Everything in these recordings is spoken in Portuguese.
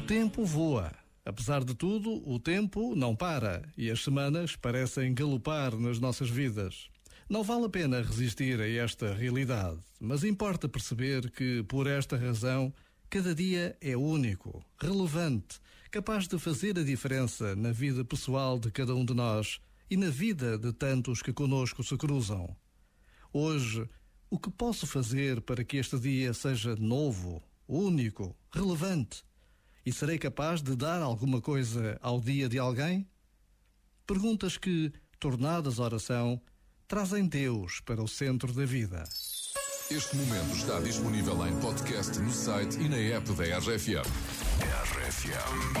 O tempo voa. Apesar de tudo, o tempo não para e as semanas parecem galopar nas nossas vidas. Não vale a pena resistir a esta realidade, mas importa perceber que, por esta razão, cada dia é único, relevante, capaz de fazer a diferença na vida pessoal de cada um de nós e na vida de tantos que conosco se cruzam. Hoje, o que posso fazer para que este dia seja novo, único, relevante? E serei capaz de dar alguma coisa ao dia de alguém? Perguntas que, tornadas oração, trazem Deus para o centro da vida. Este momento está disponível em podcast no site e na app da RFM. RFM.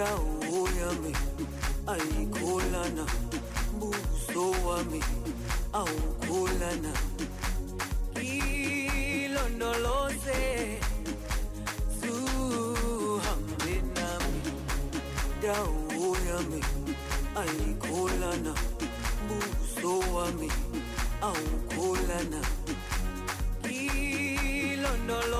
dawo yami ayikholana buso wami awukholana ilondoloze zuhambe nami. Dawo yami ayikholana buso wami awukholana ilondoloze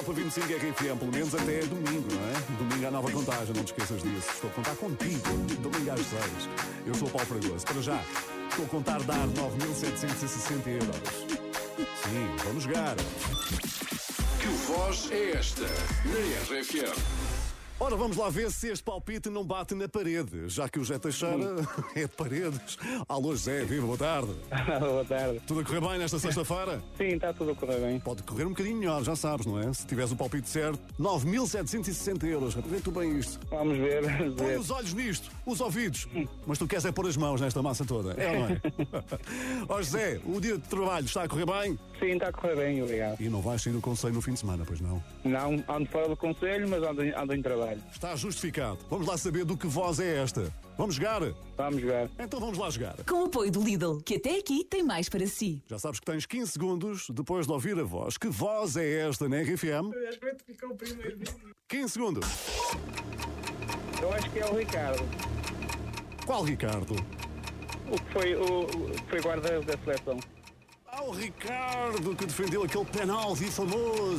Número 1 do Top 25 RFM, pelo menos até domingo, não é? Domingo há nova contagem, não te esqueças disso. Estou a contar contigo, domingo às 6. Eu sou o Paulo Fragoso. Para já, estou a contar dar 9.760 euros. Sim, vamos jogar. Que voz é esta na RFM? Ora, vamos lá ver se este palpite não bate na parede, já que o Jé Teixeira é de paredes. Alô, José, viva, boa tarde. Boa tarde. Tudo a correr bem nesta sexta-feira? Sim, está tudo a correr bem. Pode correr um bocadinho melhor, já sabes, não é? Se tiveres o palpite certo, 9.760 euros. Vê tu bem isto. Vamos ver, vamos Põe ver. os olhos nisto, os ouvidos. Mas tu queres é pôr as mãos nesta massa toda, é não é? Ó José, o dia de trabalho está a correr bem? Sim, está a correr bem, obrigado. E não vais sair do conselho no fim de semana, pois não? Não, ando fora do conselho, mas ando, ando em trabalho. Está justificado. Vamos lá saber do que voz é esta. Vamos jogar? Vamos jogar. Então vamos lá jogar. Com o apoio do Lidl, que até aqui tem mais para si. Já sabes que tens 15 segundos depois de ouvir a voz. Que voz é esta na RFM? 15 segundos. Eu acho que é o Ricardo. Qual Ricardo? O que foi o, o que foi guarda da seleção. Ah, o Ricardo que defendeu aquele penalti famoso.